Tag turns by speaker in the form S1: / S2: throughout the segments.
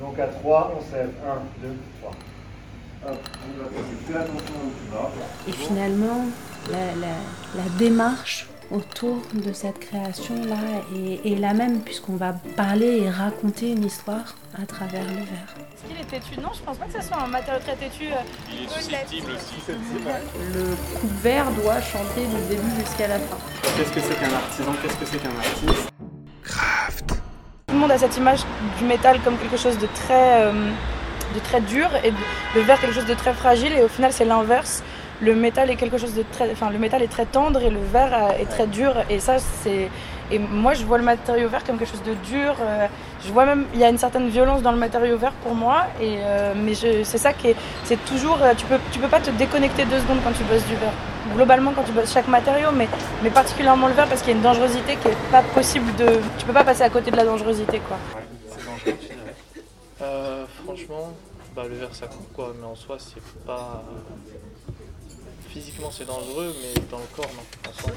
S1: Donc à 3, on sève. 1, 2, 3.
S2: Et finalement, la, la, la démarche autour de cette création-là est, est la même, puisqu'on va parler et raconter une histoire à travers le verre.
S3: Est-ce qu'il est têtu? Non, je pense pas que ce soit un matériau très têtu. euh,
S4: Il est susceptible aussi.
S2: Le coupe-verre doit chanter du début jusqu'à la fin.
S5: Qu'est-ce que c'est qu'un artisan? Qu'est-ce que c'est qu'un artiste?
S3: Monde a cette image du métal comme quelque chose de très, euh, de très dur et le verre quelque chose de très fragile et au final c'est l'inverse. Le métal est quelque chose de très, enfin le métal est très tendre et le verre euh, est très dur et ça c'est et moi je vois le matériau vert comme quelque chose de dur. euh, je vois même il y a une certaine violence dans le matériau vert pour moi et mais c'est ça qui est c'est toujours tu peux tu peux pas te déconnecter deux secondes quand tu bosses du verre. Globalement quand tu bosses chaque matériau mais mais particulièrement le verre parce qu'il y a une dangerosité qui est pas possible de tu peux pas passer à côté de la dangerosité quoi.
S5: C'est dangereux, tu dirais.
S6: Euh, franchement, bah, le verre ça coupe quoi, mais en soi c'est pas. Physiquement c'est dangereux, mais dans le corps non. En soi,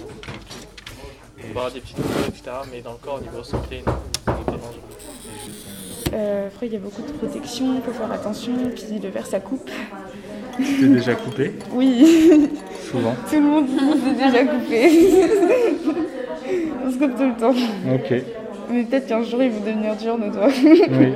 S6: on peut avoir des petites douleurs, etc. Mais dans le corps, au niveau santé, non, c'est pas dangereux.
S7: Euh, après, il y a beaucoup de protection, il faut faire attention. Puis le verre, ça coupe.
S5: T'es déjà coupé?
S7: Oui,
S5: Souvent.
S7: tout le monde s'est déjà coupé. On se coupe tout le temps.
S5: Ok.
S7: Mais peut-être qu'un jour, ils vont devenir durs, nos doigts.
S5: Oui.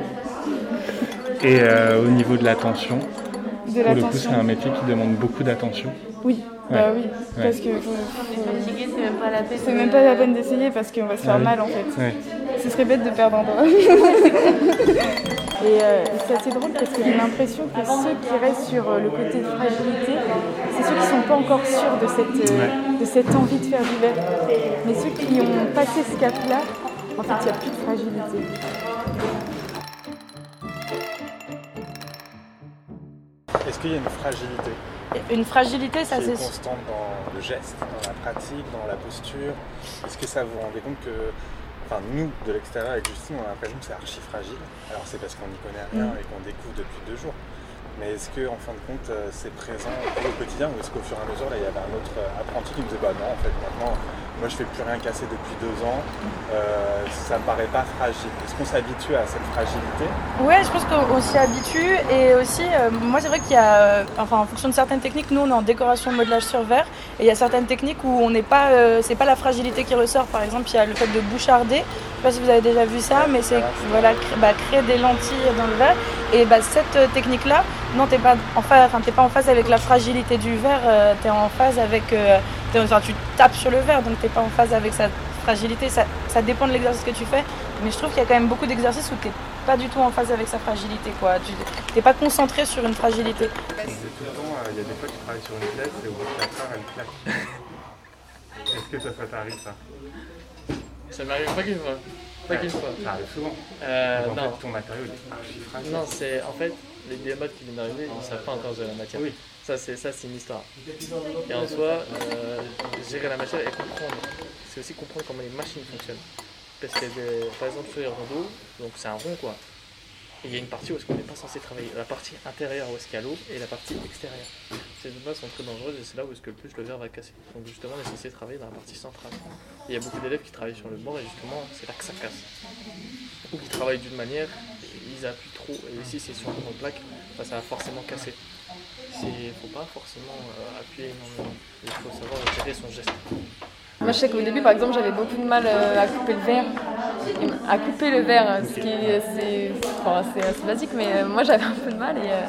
S5: Et euh, au niveau de l'attention,
S7: De
S5: pour le coup, c'est
S7: l'attention.
S5: un métier qui demande beaucoup d'attention.
S7: Oui,
S5: Ouais.
S7: bah oui.
S5: Ouais.
S7: Parce que
S2: c'est même pas la peine.
S7: c'est même pas la peine d'essayer parce qu'on va se faire
S5: Ah oui.
S7: mal en fait.
S5: Ouais.
S7: Ce serait bête de perdre un doigt. Et euh, c'est assez drôle parce que j'ai l'impression que ceux qui restent sur euh, le côté de fragilité, c'est ceux qui sont pas encore sûrs de cette, euh, de cette envie de faire du verre. Mais ceux qui ont passé ce cap-là, en fait, il n'y a plus de fragilité.
S8: Est-ce qu'il y a une fragilité?
S3: Une fragilité, ça c'est
S8: constante dans le geste, dans la pratique, dans la posture? Est-ce que ça vous rendez compte que, enfin nous, de l'extérieur avec Justine, on a l'impression que c'est archi fragile Alors c'est parce qu'on n'y connaît rien
S3: Mm.
S8: et qu'on découvre depuis deux jours. Mais est-ce que, en fin de compte, euh, c'est présent au quotidien ou est-ce qu'au fur et à mesure, là, il y avait un autre euh, apprenti qui me disait, bah non, en fait, maintenant, moi, je fais plus rien casser depuis deux ans, euh, ça me paraît pas fragile. Est-ce qu'on s'habitue à cette fragilité?
S3: Ouais, je pense qu'on s'y habitue et aussi, euh, moi c'est vrai qu'il y a, euh, enfin en fonction de certaines techniques, nous on est en décoration modelage sur verre et il y a certaines techniques où on n'est pas, euh, c'est pas la fragilité qui ressort. Par exemple, il y a le fait de boucharder. Je sais pas si vous avez déjà vu ça, mais c'est voilà bah, créer des lentilles dans le verre et bah, cette technique-là, non t'es pas en enfin t'es pas en phase avec la fragilité du verre, tu es en phase avec, enfin, tu tapes sur le verre donc t'es pas en phase avec sa fragilité. Ça, ça dépend de l'exercice que tu fais, mais je trouve qu'il y a quand même beaucoup d'exercices où t'es pas du tout en phase avec sa fragilité. quoi. Tu n'es pas concentré sur une fragilité.
S8: Tout le temps, euh, il y a des fois tu travailles sur une pièce et au bout de 4 heures, elle claque. Est-ce que ça, ça t'arrive ça?
S6: Ça m'arrive pas qu'une fois. Pas qu'une fois.
S8: Ça arrive souvent.
S6: Euh,
S8: Donc, en
S6: non.
S8: fait, ton matériau il est archi fragile.
S6: Non, c'est en fait les démodes qui viennent d'arriver, ils ne savent pas encore gérer la matière.
S8: Oui.
S6: Ça, c'est ça, c'est une histoire. Et en soi, euh, gérer la matière et comprendre, c'est aussi comprendre comment les machines fonctionnent. Parce que, des- par exemple, sur les rondeaux, donc c'est un rond quoi. Et il y a une partie où est-ce qu'on n'est pas censé travailler. La partie intérieure où est-ce qu'il y a l'eau et la partie extérieure. Ces deux sont très dangereuses et c'est là où est-ce que le plus le verre va casser. Donc justement, on est censé travailler dans la partie centrale. Et il y a beaucoup d'élèves qui travaillent sur le bord et justement, c'est là que ça casse ou qui travaillent d'une manière, ils appuient trop, et si c'est sur une grande plaque, ça va forcément casser. Il ne faut pas forcément euh, appuyer énormément, il faut savoir gérer son geste.
S7: Moi, je sais qu'au début, par exemple, j'avais beaucoup de mal euh, à couper le verre. À couper le verre, ce qui est c'est enfin, c'est assez basique, mais euh, moi j'avais un peu de mal et euh,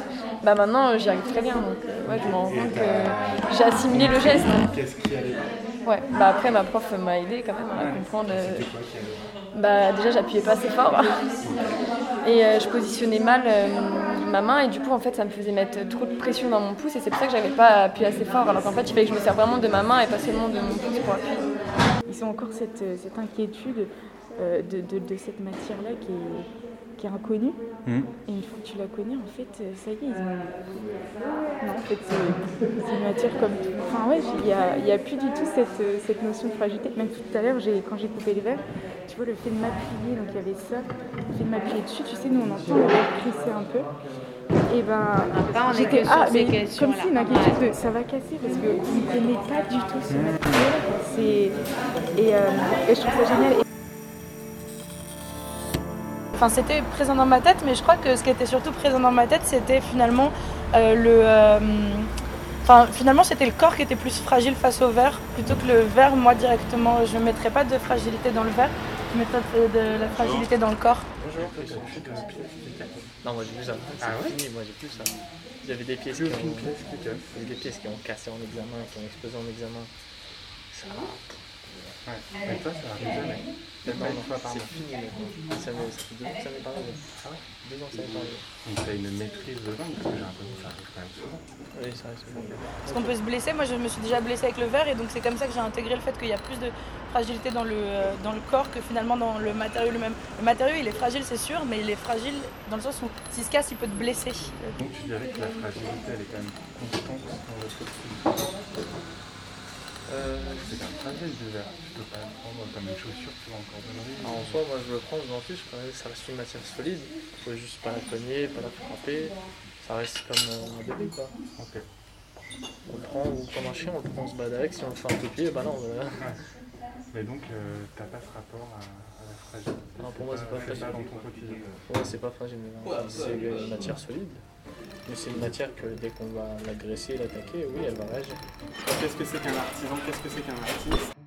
S7: bah, maintenant j'y arrive très bien. Donc euh, ouais, je me rends compte que j'ai assimilé le geste.
S5: Qu'est-ce qui allait
S7: Ouais, bah après ma prof m'a aidé quand même à comprendre. euh, bah déjà j'appuyais pas assez fort et euh, je positionnais mal euh, ma main et du coup en fait ça me faisait mettre trop de pression dans mon pouce et c'est pour ça que j'avais pas appuyé assez fort alors qu'en fait il fallait que je me serve vraiment de ma main et pas seulement de mon pouce pour appuyer. Ils ont encore cette, cette inquiétude euh, de, de- de cette matière-là qui est, qui est inconnue.
S5: Mhm.
S7: Et une fois que tu la connais, en fait, euh, ça y est, ils. Non, en fait, c'est une matière comme tout. Enfin, ouais, il n'y a, il y a plus du tout cette, euh, cette notion de fragilité. Même tout à l'heure, j'ai- quand j'ai coupé le verre, tu vois, le fait de m'appuyer, donc il y avait ça, le fait de m'appuyer dessus, tu sais, nous on entend le verre crisser un peu. Et ben,
S2: on est
S7: j'étais ah, mais comme si une inquiétude de ça va casser parce que vous ne connaissez pas du tout ce matériel. C'est et, euh, et je trouve ça génial.
S3: Enfin c'était présent dans ma tête, mais je crois que ce qui était surtout présent dans ma tête, c'était finalement euh, le, euh, enfin finalement c'était le corps qui était plus fragile face au verre plutôt que le verre. Moi directement, je ne mettrais pas de fragilité dans le verre, je mettrais de la fragilité dans le corps.
S6: Bonjour. Non, moi j'ai plus ça.
S8: Ah ouais
S6: fini, moi j'ai plus ça. Il y avait des pièces qui
S8: Plus
S6: ont,
S8: pièce qui
S6: des pièces qui ont cassé en examen, qui ont explosé en examen. Ça va.
S8: Ouais. Mais toi, ça arrive jamais. Peut-être
S6: Non,
S8: pas une
S6: non,
S8: fois par
S6: c'est
S8: mois.
S6: fini maintenant. Ça, m'est- ça fait deux ans que ça m'est pas arrivé.
S8: Ah ouais?
S6: Deux ans que ça m'est pas arrivé.
S8: Donc t'as une maîtrise de langue, parce que j'ai l'impression que ça arrive quand même souvent.
S6: Oui, ça.
S3: Parce qu'on peut se blesser. Moi, je me suis déjà blessée avec le verre et donc c'est comme ça que j'ai intégré le fait qu'il y a plus de fragilité dans le, euh, dans le corps que finalement dans le matériau lui-même. Le matériau, il est fragile, c'est sûr, mais il est fragile dans le sens où s'il se casse, il peut te blesser.
S8: Donc tu dirais que la fragilité, elle est quand même constante dans votre quotidien.
S6: Euh,
S8: C'est un fragile du verre. Tu peux pas le prendre comme une chaussure, tu vois, en cordonnerie.
S6: alors, en soi, moi je le prends, je m'en fiche, quand même, ça reste une matière solide. Il faut juste pas la cogner, pas la frapper. Ça reste comme euh, un bébé quoi.
S8: Ok.
S6: On le prend ou comme un chien, on le prend, on se balade avec. Si on le fait un peu pied, bah non.
S8: Mais donc, euh, t'as pas ce rapport à, à la fragilité?
S6: Non, pour moi, c'est pas fragile.
S8: pas dans ton quotidien.
S6: Ouais, c'est pas fragile, c'est une matière solide. Mais c'est une matière que dès qu'on va l'agresser, l'attaquer, oui, elle va réagir.
S9: Qu'est-ce que c'est qu'un artisan? Qu'est-ce que c'est qu'un artiste?